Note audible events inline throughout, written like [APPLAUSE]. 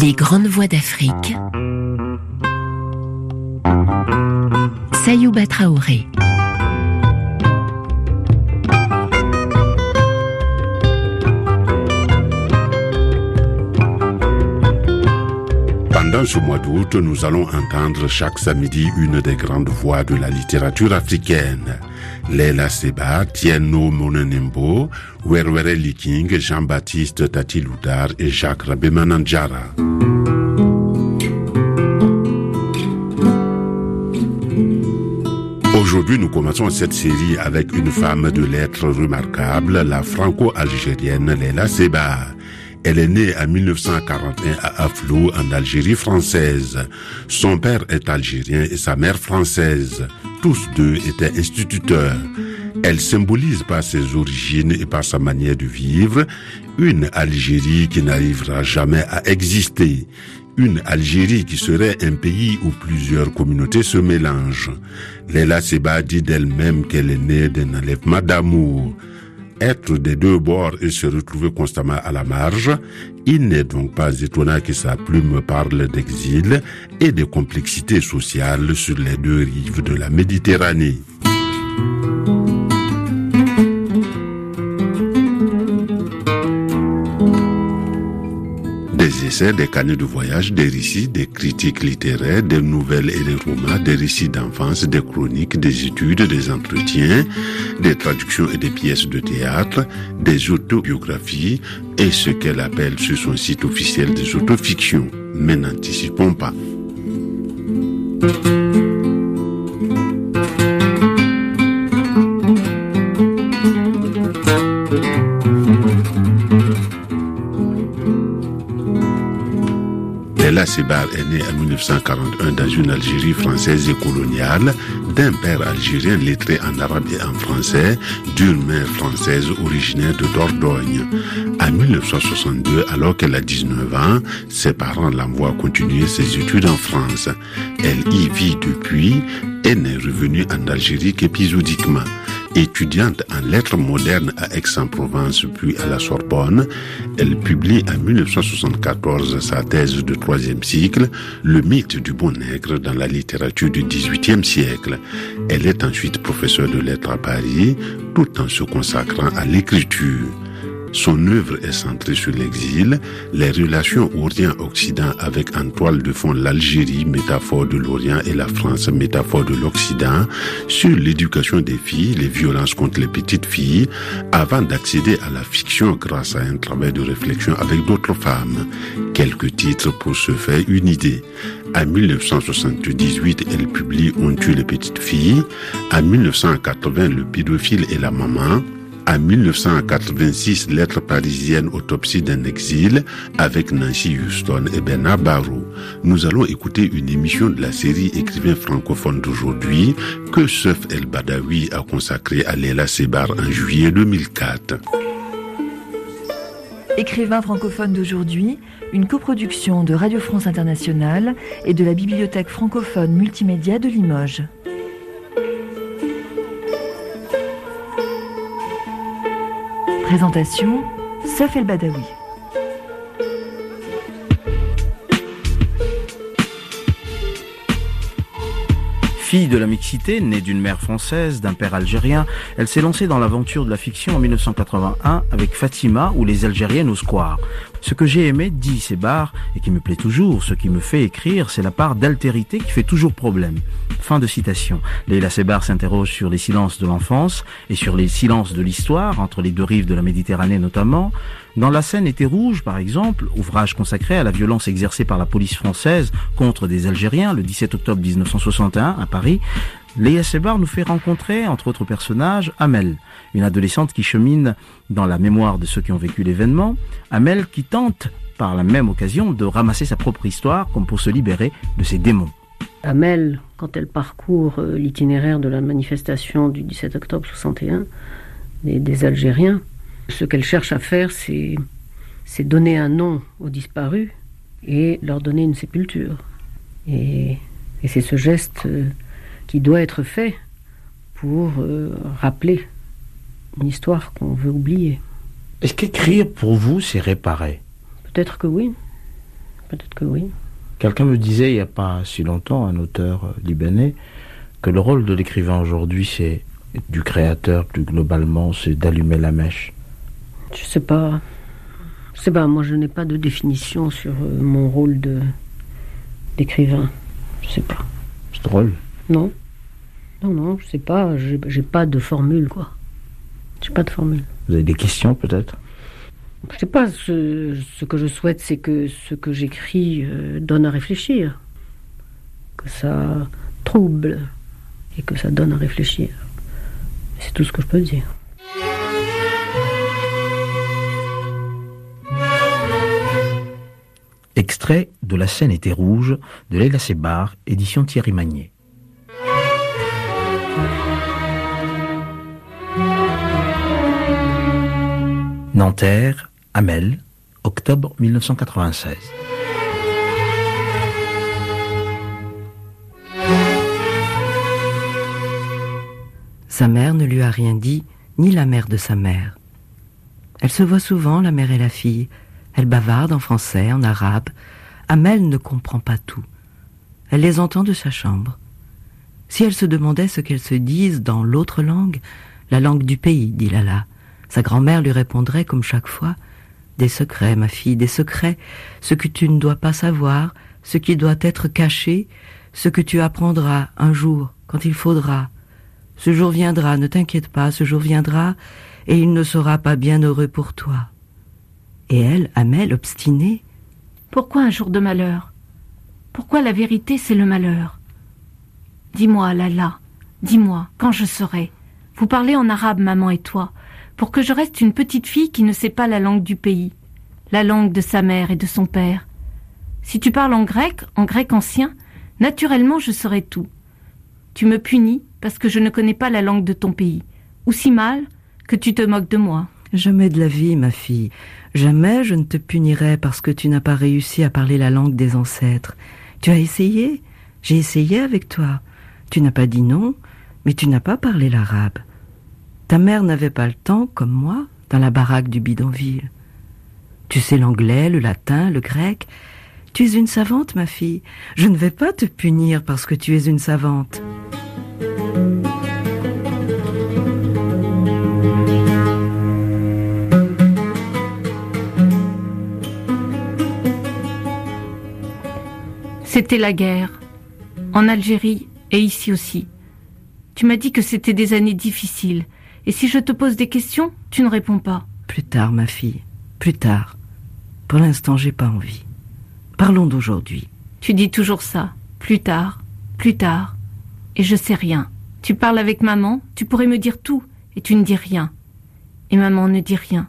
Les grandes voix d'Afrique. Sayouba Traoré. Pendant ce mois d'août, nous allons entendre chaque samedi une des grandes voix de la littérature africaine. Leila Seba, Tieno Monenembo, Werwere Liking, Jean-Baptiste Tati Loudar et Jacques Rabemanandjara. Aujourd'hui, nous commençons cette série avec une femme de lettres remarquable, la franco-algérienne Leila Seba. Elle est née en 1941 à Aflou, en Algérie française. Son père est algérien et sa mère française. Tous deux étaient instituteurs. Elle symbolise par ses origines et par sa manière de vivre une Algérie qui n'arrivera jamais à exister. Une Algérie qui serait un pays où plusieurs communautés se mélangent. Léla Seba dit d'elle-même qu'elle est née d'un enlèvement d'amour être des deux bords et se retrouver constamment à la marge, il n'est donc pas étonnant que sa plume parle d'exil et de complexité sociale sur les deux rives de la Méditerranée. Des essais, des canaux de voyage, des récits, des critiques littéraires, des nouvelles et des romans, des récits d'enfance, des chroniques, des études, des entretiens, des traductions et des pièces de théâtre, des autobiographies et ce qu'elle appelle sur son site officiel des autofictions. Mais n'anticipons pas. Sebar est née en 1941 dans une Algérie française et coloniale, d'un père algérien lettré en arabe et en français, d'une mère française originaire de Dordogne. En 1962, alors qu'elle a 19 ans, ses parents l'envoient continuer ses études en France. Elle y vit depuis et n'est revenue en Algérie qu'épisodiquement. Étudiante en lettres modernes à Aix-en-Provence puis à la Sorbonne, elle publie en 1974 sa thèse de troisième cycle, Le mythe du bon nègre dans la littérature du XVIIIe siècle. Elle est ensuite professeure de lettres à Paris, tout en se consacrant à l'écriture. Son œuvre est centrée sur l'exil, les relations Orient-Occident avec en toile de fond l'Algérie, métaphore de l'Orient, et la France, métaphore de l'Occident, sur l'éducation des filles, les violences contre les petites filles, avant d'accéder à la fiction grâce à un travail de réflexion avec d'autres femmes. Quelques titres pour se faire une idée. En 1978, elle publie On tue les petites filles. En 1980, Le pédophile et la maman. En 1986, Lettres parisiennes, autopsie d'un exil, avec Nancy Houston et Bernard Barrow. Nous allons écouter une émission de la série Écrivain francophone d'aujourd'hui que Seuf El Badawi a consacrée à Léla Sebar en juillet 2004. Écrivain francophone d'aujourd'hui, une coproduction de Radio France Internationale et de la Bibliothèque francophone multimédia de Limoges. Présentation, Saf El Badawi. Fille de la mixité, née d'une mère française, d'un père algérien, elle s'est lancée dans l'aventure de la fiction en 1981 avec Fatima ou Les Algériennes au square. Ce que j'ai aimé, dit Sébar, et qui me plaît toujours, ce qui me fait écrire, c'est la part d'altérité qui fait toujours problème. Fin de citation. Leila Sébar s'interroge sur les silences de l'enfance et sur les silences de l'histoire, entre les deux rives de la Méditerranée notamment. Dans La Seine était rouge, par exemple, ouvrage consacré à la violence exercée par la police française contre des Algériens le 17 octobre 1961 à Paris, Léa Sebar nous fait rencontrer, entre autres personnages, Amel, une adolescente qui chemine dans la mémoire de ceux qui ont vécu l'événement, Amel qui tente, par la même occasion, de ramasser sa propre histoire comme pour se libérer de ses démons. Amel, quand elle parcourt euh, l'itinéraire de la manifestation du 17 octobre 61 des, Algériens, ce qu'elle cherche à faire, c'est donner un nom aux disparus et leur donner une sépulture. Et, et c'est ce geste euh, qui doit être fait pour euh, rappeler une histoire qu'on veut oublier. Est-ce qu'écrire pour vous, c'est réparer? Peut-être que oui. Peut-être que oui. Quelqu'un me disait il n'y a pas si longtemps, un auteur euh, libanais, que le rôle de l'écrivain aujourd'hui, c'est du créateur plus globalement, c'est d'allumer la mèche. Je sais pas. Je sais pas, moi je n'ai pas de définition sur euh, mon rôle de d'écrivain. Je sais pas. C'est drôle. Non. Non, non, je sais pas. J'ai pas de formule, quoi. J'ai pas de formule. Vous avez des questions peut-être? Je sais pas. Ce, ce, que je souhaite, c'est que ce que j'écris euh, donne à réfléchir. Que ça trouble et que ça donne à réfléchir. C'est tout ce que je peux dire. Extrait de La scène était rouge de Leila Sebar, édition Thierry Magnier. Nanterre, octobre 1996. Sa mère ne lui a rien dit, ni la mère de sa mère. Elle se voit souvent, la mère et la fille. Elle bavarde en français, en arabe. Amel ne comprend pas tout. Elle les entend de sa chambre. Si elle se demandait ce qu'elles se disent dans l'autre langue, la langue du pays, dit Lala, sa grand-mère lui répondrait comme chaque fois Des secrets, ma fille, des secrets, ce que tu ne dois pas savoir, ce qui doit être caché, ce que tu apprendras un jour, quand il faudra. Ce jour viendra, ne t'inquiète pas, ce jour viendra, et il ne sera pas bien heureux pour toi. Et elle, Amel, obstinée. Pourquoi un jour de malheur? Pourquoi la vérité, c'est le malheur? Dis-moi, Lala, dis-moi, quand je serai. Vous parlez en arabe, maman et toi, pour que je reste une petite fille qui ne sait pas la langue du pays, la langue de sa mère et de son père. Si tu parles en grec, en grec ancien, naturellement je saurai tout. Tu me punis parce que je ne connais pas la langue de ton pays, ou si mal que tu te moques de moi. Jamais de la vie, ma fille. Jamais je ne te punirai parce que tu n'as pas réussi à parler la langue des ancêtres. Tu as essayé J'ai essayé avec toi. Tu n'as pas dit non, mais tu n'as pas parlé l'arabe. Ta mère n'avait pas le temps, comme moi, dans la baraque du bidonville. Tu sais l'anglais, le latin, le grec. Tu es une savante, ma fille. Je ne vais pas te punir parce que tu es une savante. C'était la guerre, en Algérie et ici aussi. Tu m'as dit que c'était des années difficiles, et si je te pose des questions, tu ne réponds pas. Plus tard, ma fille, plus tard. Pour l'instant, j'ai pas envie. Parlons d'aujourd'hui. Tu dis toujours ça, plus tard, plus tard, et je sais rien. Tu parles avec maman, tu pourrais me dire tout, et tu ne dis rien. Et maman ne dit rien.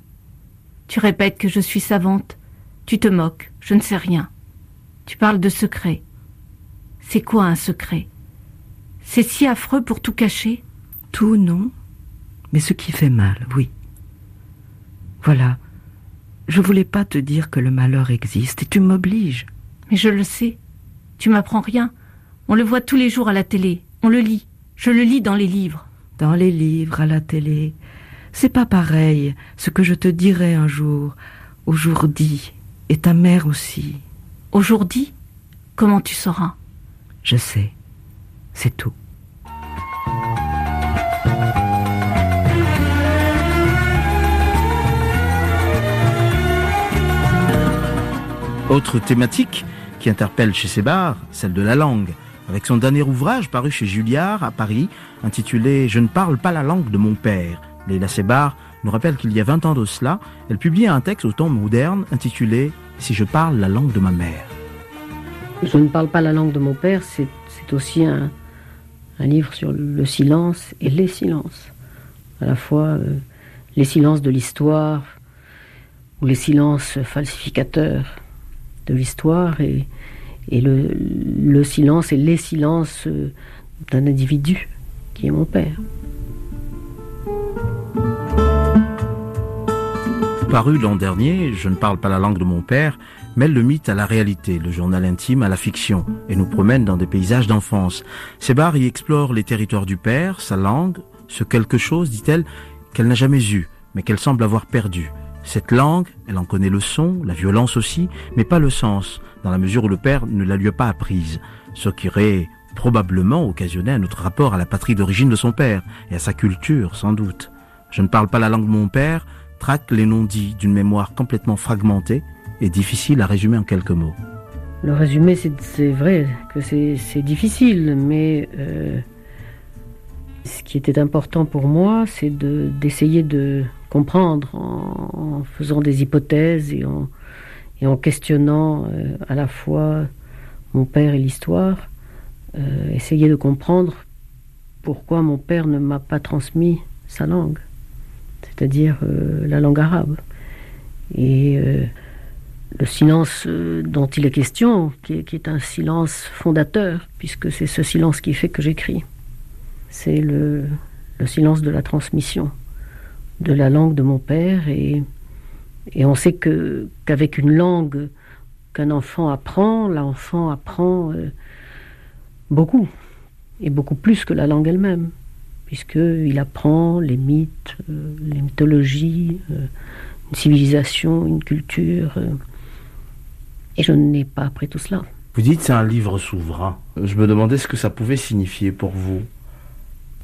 Tu répètes que je suis savante, tu te moques, je ne sais rien. Tu parles de secret. C'est quoi un secret? C'est si affreux pour tout cacher? Tout, non. Mais ce qui fait mal, oui. Voilà. Je voulais pas te dire que le malheur existe et tu m'obliges. Mais je le sais. Tu m'apprends rien. On le voit tous les jours à la télé. On le lit. Je le lis dans les livres. Dans les livres, à la télé. C'est pas pareil ce que je te dirai un jour, aujourd'hui, et ta mère aussi. Aujourd'hui Comment tu sauras? Je sais. C'est tout. Autre thématique qui interpelle chez Sébar, celle de la langue, avec son dernier ouvrage paru chez Julliard à Paris, intitulé Je ne parle pas la langue de mon père. Leila Sébar nous rappelle qu'il y a 20 ans de cela, elle publiait un texte au temps moderne intitulé Si je parle la langue de ma mère. Je ne parle pas la langue de mon père, c'est aussi un, livre sur le silence et les silences. À la fois euh, les silences de l'histoire ou les silences falsificateurs de l'histoire et, le, le, silence et les silences euh, d'un individu qui est mon père. Paru l'an dernier, Je ne parle pas la langue de mon père, mêle le mythe à la réalité, le journal intime à la fiction, et nous promène dans des paysages d'enfance. Sébar y explore les territoires du père, sa langue, ce quelque chose, dit-elle, qu'elle n'a jamais eu, mais qu'elle semble avoir perdu. Cette langue, elle en connaît le son, la violence aussi, mais pas le sens, dans la mesure où le père ne la lui a pas apprise, ce qui aurait probablement occasionné un autre rapport à la patrie d'origine de son père et à sa culture, sans doute. Je ne parle pas la langue de mon père, traque les non-dits d'une mémoire complètement fragmentée et difficile à résumer en quelques mots. Le résumé, c'est vrai que c'est difficile, mais euh, ce qui était important pour moi, c'est d'essayer de, comprendre en, faisant des hypothèses et en, et en questionnant euh, à la fois mon père et l'histoire, euh, essayer de comprendre pourquoi mon père ne m'a pas transmis sa langue, c'est-à-dire euh, la langue arabe. Et le silence dont il est question, qui est, qui est un silence fondateur, puisque c'est ce silence qui fait que j'écris, c'est le, le silence de la transmission de la langue de mon père et, et on sait que qu'avec une langue qu'un enfant apprend, l'enfant apprend euh, beaucoup et beaucoup plus que la langue elle-même, puisqu'il apprend les mythes, euh, les mythologies, euh, une civilisation, une culture. et je n'ai pas appris tout cela. Vous dites c'est un livre souverain. Je me demandais ce que ça pouvait signifier pour vous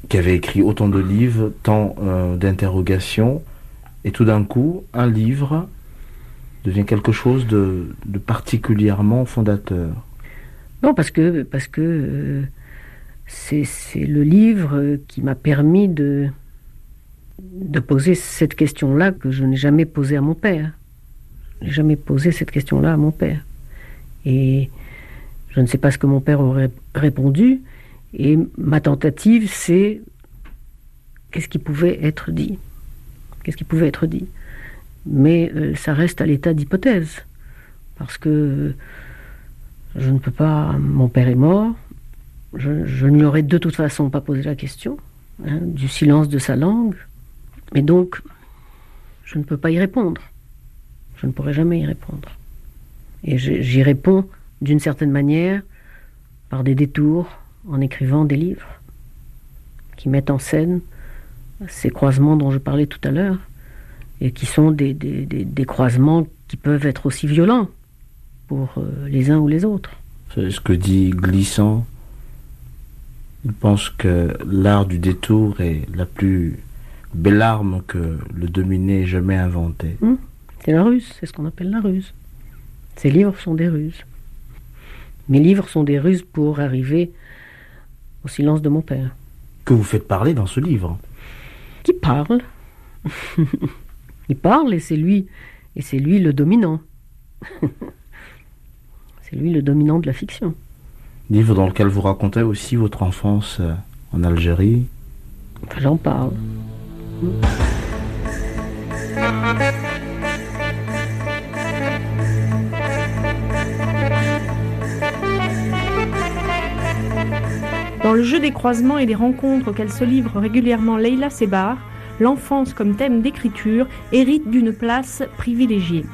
qui avait écrit autant de livres, tant euh, d'interrogations, et tout d'un coup, un livre devient quelque chose de, particulièrement fondateur. Non, parce que parce que euh, c'est le livre qui m'a permis de de poser cette question-là que je n'ai jamais posée à mon père. Je n'ai jamais posé cette question-là à mon père. Et je ne sais pas ce que mon père aurait répondu, et ma tentative, c'est qu'est-ce qui pouvait être dit Qu'est-ce qui pouvait être dit Mais euh, ça reste à l'état d'hypothèse. Parce que je ne peux pas. Mon père est mort. Je, je ne lui aurais de toute façon pas posé la question hein, du silence de sa langue. Mais donc, je ne peux pas y répondre. Je ne pourrai jamais y répondre. Et j'y réponds d'une certaine manière par des détours, en écrivant des livres qui mettent en scène ces croisements dont je parlais tout à l'heure, et qui sont des, des, croisements qui peuvent être aussi violents pour euh, les uns ou les autres. C'est ce que dit Glissant? Il pense que l'art du détour est la plus belle arme que le dominé ait jamais inventée. Hum, c'est la ruse, c'est ce qu'on appelle la ruse. Ces livres sont des ruses. Mes livres sont des ruses pour arriver au silence de mon père. Que vous faites parler dans ce livre Qui parle. [LAUGHS] Il parle et c'est lui, et c'est lui le dominant. [LAUGHS] c'est lui le dominant de la fiction. Livre dans lequel vous racontez aussi votre enfance euh, en Algérie. J'en parle. Le jeu des croisements et des rencontres auxquelles se livre régulièrement Leila Sebar, l'enfance comme thème d'écriture hérite d'une place privilégiée.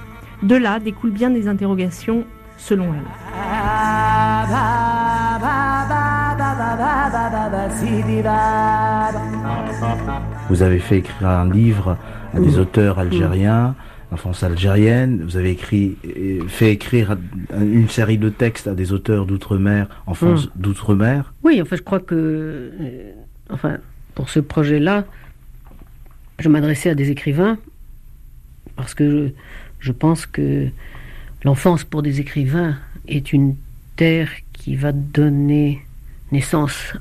De là découlent bien des interrogations selon elle. Vous avez fait écrire un livre à des auteurs algériens enfance algérienne. Vous avez écrit, fait écrire une série de textes à des auteurs d'outre-mer, enfance hmm. d'outre-mer. Oui, en fait, je crois que, euh, enfin, pour ce projet-là, je m'adressais à des écrivains parce que je, pense que l'enfance pour des écrivains est une terre qui va donner naissance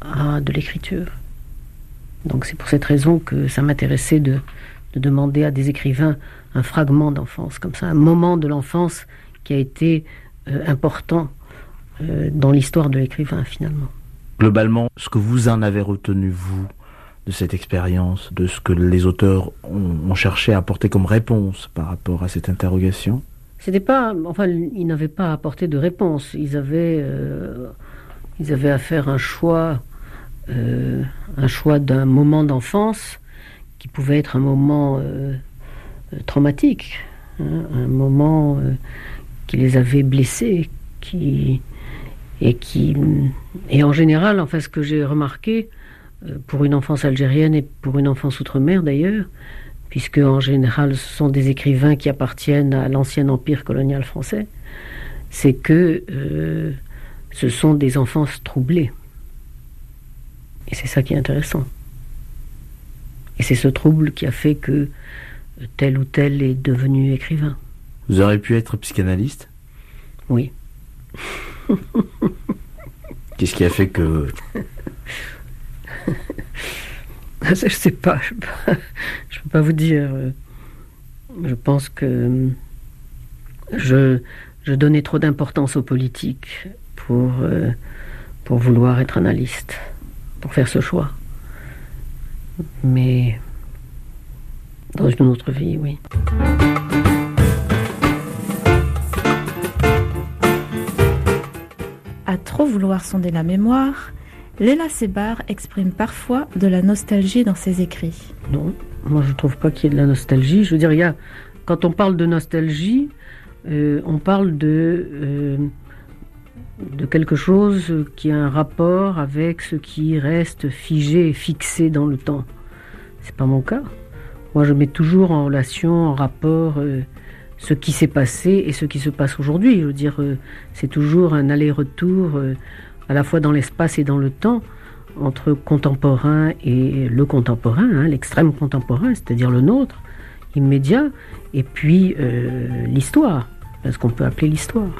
à de l'écriture. Donc c'est pour cette raison que ça m'intéressait de, de demander à des écrivains un fragment d'enfance, comme ça, un moment de l'enfance qui a été euh, important euh, dans l'histoire de l'écrivain finalement. Globalement, ce que vous en avez retenu, vous, de cette expérience, de ce que les auteurs ont, cherché à apporter comme réponse par rapport à cette interrogation? C'était pas, enfin, ils n'avaient pas apporté de réponse. Ils avaient, euh, ils avaient à faire un choix, un choix d'un moment d'enfance qui pouvait être un moment euh, traumatique, hein, un moment euh, qui les avait blessés, qui et qui et en général, enfin, ce que j'ai remarqué euh, pour une enfance algérienne et pour une enfance outre-mer d'ailleurs, puisque en général ce sont des écrivains qui appartiennent à l'ancien empire colonial français, c'est que euh, ce sont des enfances troublées. Et c'est ça qui est intéressant. Et c'est ce trouble qui a fait que tel ou tel est devenu écrivain. Vous auriez pu être psychanalyste? Oui. [LAUGHS] Qu'est-ce qui a fait que... [LAUGHS] je sais pas, je peux pas, peux pas vous dire. Je pense que je, je donnais trop d'importance aux politiques pour, euh, pour vouloir être analyste, pour faire ce choix. Mais dans une autre vie, oui. À trop vouloir sonder la mémoire, Léla Sébar exprime parfois de la nostalgie dans ses écrits. Non, moi je ne trouve pas qu'il y ait de la nostalgie. Je veux dire, il y a, quand on parle de nostalgie, euh, on parle de, euh, de quelque chose qui a un rapport avec ce qui reste figé et fixé dans le temps. C'est pas mon cas. Moi, je mets toujours en relation, en rapport, euh, ce qui s'est passé et ce qui se passe aujourd'hui. Je veux dire, c'est toujours un aller-retour, à la fois dans l'espace et dans le temps, entre contemporain et le contemporain, hein, l'extrême contemporain, c'est-à-dire le nôtre, immédiat, et puis l'histoire ce qu'on peut appeler l'histoire.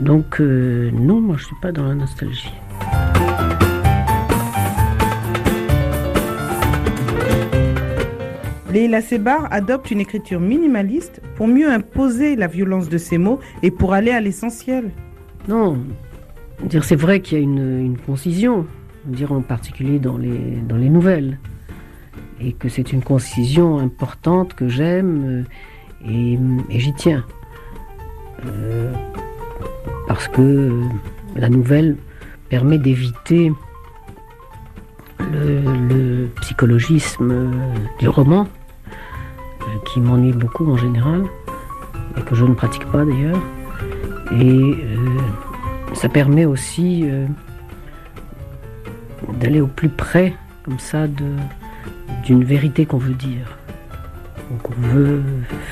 Donc euh, non, moi je ne suis pas dans la nostalgie. Leila Sebar adopte une écriture minimaliste pour mieux imposer la violence de ses mots et pour aller à l'essentiel. Non, c'est vrai qu'il y a une, concision, dire en particulier dans les, dans les nouvelles, et que c'est une concision importante que j'aime euh, et j'y tiens. Euh, parce que la nouvelle permet d'éviter le, psychologisme du roman, euh, qui m'ennuie beaucoup en général, et que je ne pratique pas d'ailleurs. Et euh, ça permet aussi d'aller au plus près, comme ça, d'une vérité qu'on veut dire, qu'on veut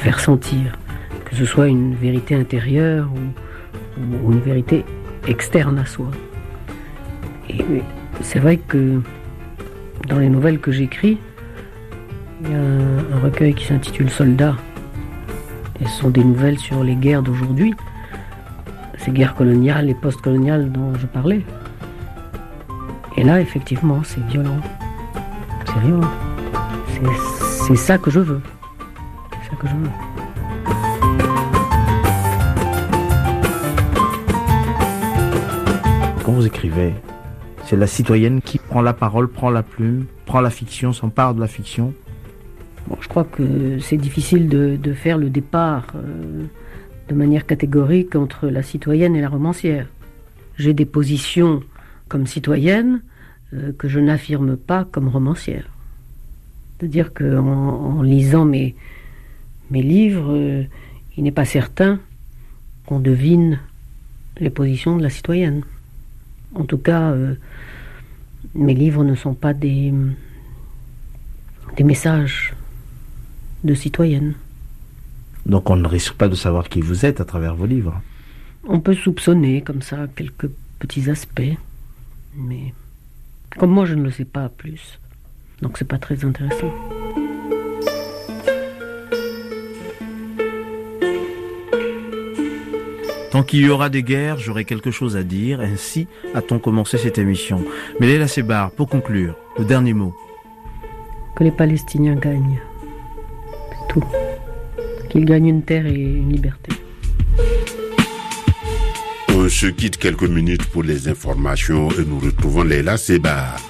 faire sentir que ce soit une vérité intérieure ou, une vérité externe à soi. Et c'est vrai que dans les nouvelles que j'écris, il y a un, recueil qui s'intitule Soldats. Et ce sont des nouvelles sur les guerres d'aujourd'hui, ces guerres coloniales et post-coloniales dont je parlais. Et là, effectivement, c'est violent. C'est violent. C'est ça que je veux. C'est ça que je veux. Vous écrivez, c'est la citoyenne qui prend la parole, prend la plume, prend la fiction, s'empare de la fiction Je crois que c'est difficile de, faire le départ euh, de manière catégorique entre la citoyenne et la romancière. J'ai des positions comme citoyenne euh, que je n'affirme pas comme romancière. C'est-à-dire qu'en en lisant mes, mes livres, euh, il n'est pas certain qu'on devine les positions de la citoyenne. En tout cas, euh, mes livres ne sont pas des, des messages de citoyenne. Donc on ne risque pas de savoir qui vous êtes à travers vos livres. On peut soupçonner comme ça quelques petits aspects, mais comme moi je ne le sais pas plus, donc c'est pas très intéressant. Tant qu'il y aura des guerres, j'aurai quelque chose à dire. Ainsi a-t-on commencé cette émission. Mais Léla Sebar, pour conclure, le dernier mot. Que les Palestiniens gagnent. C'est tout. Qu'ils gagnent une terre et une liberté. On se quitte quelques minutes pour les informations et nous retrouvons Léla Sebar.